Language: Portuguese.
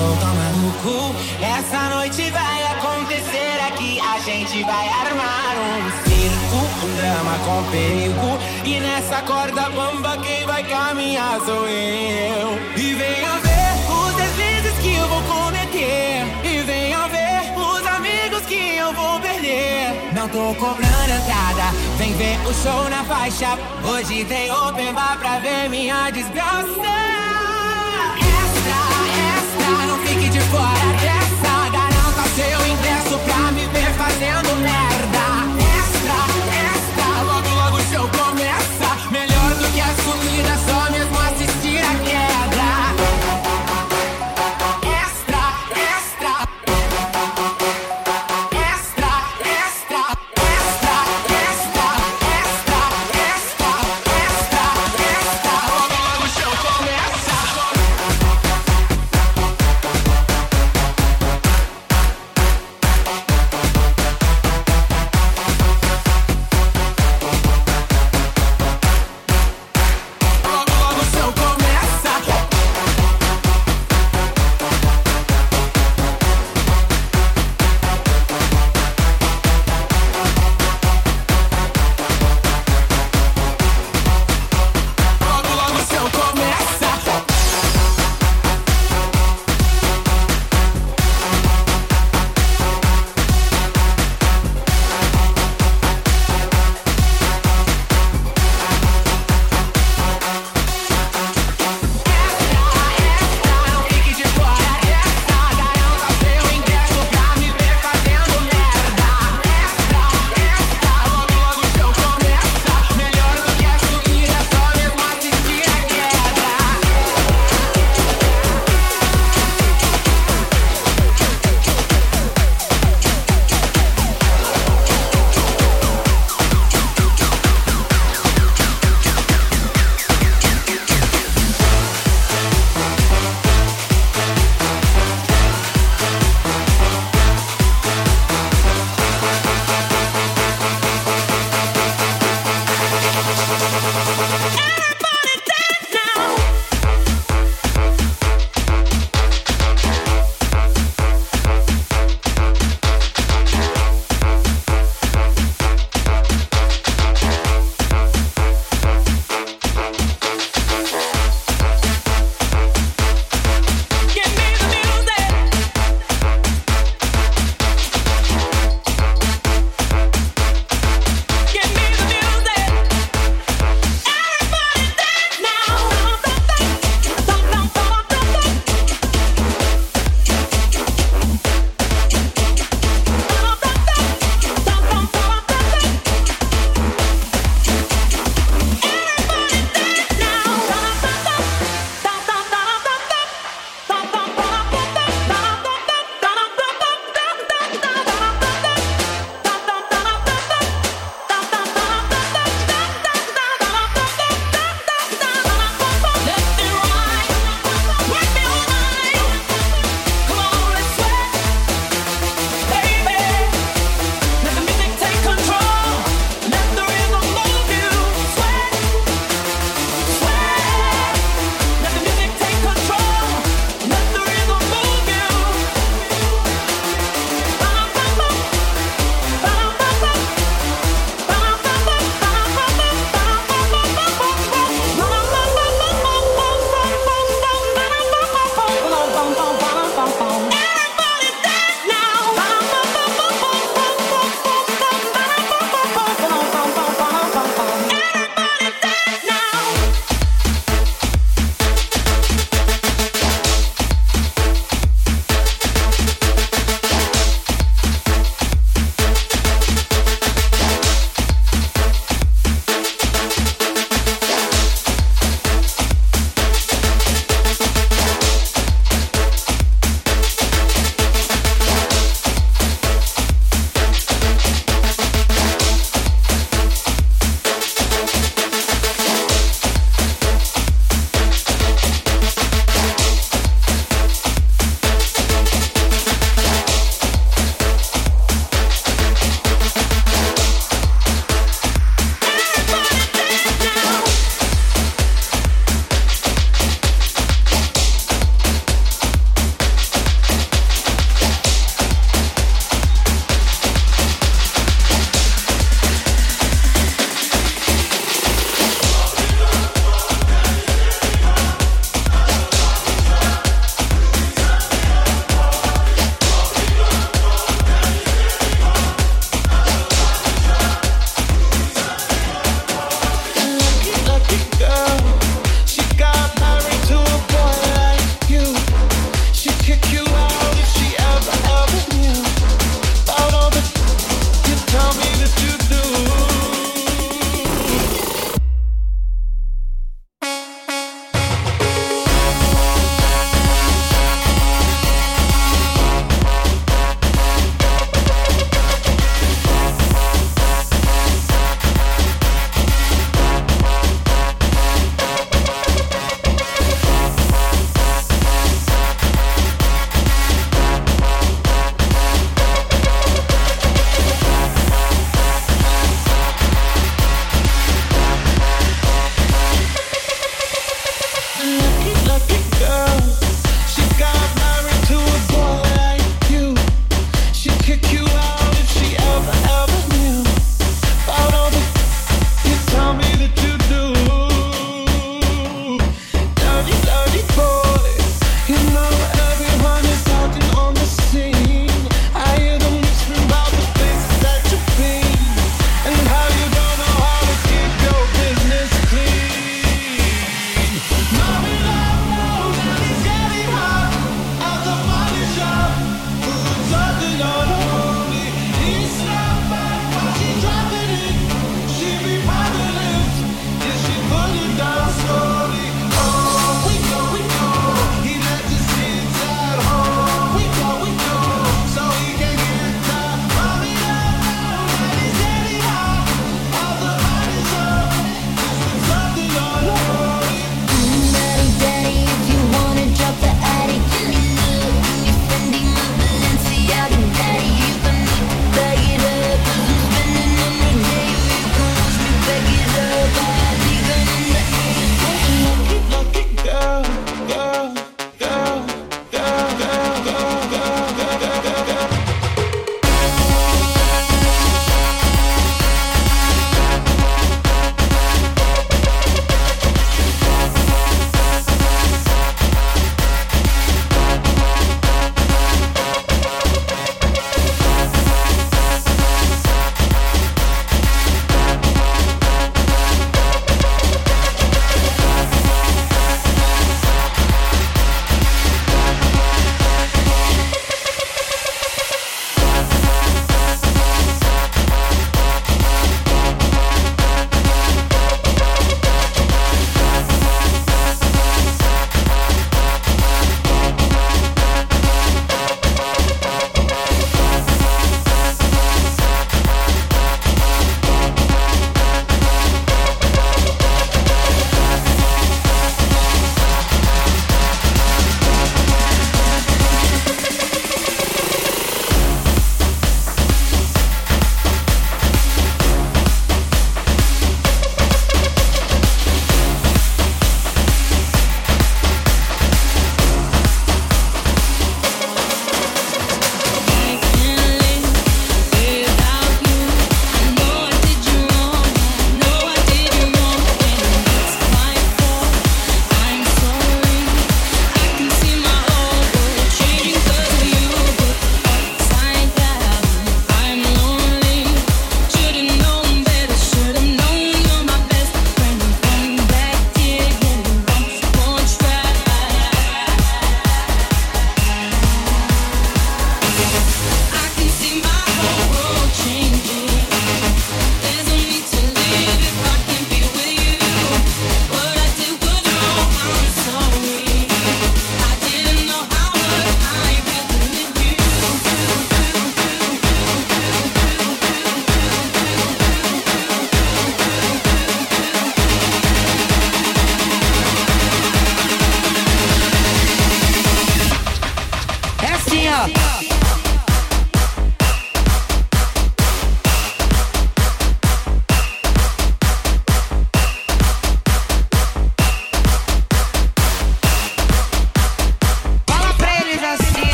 um show tão maluco. Essa noite vai acontecer aqui. A gente vai armar um circo, um drama com perigo. E nessa corda bamba quem vai caminhar sou eu. E venha ver os deslizes que eu vou cometer. E venha ver os amigos que eu vou perder. Não tô cobrando entrada, vem ver o show na faixa. Hoje tem open bar pra ver minha desgraça fique de fora dessa. Garanta seu ingresso pra me ver fazendo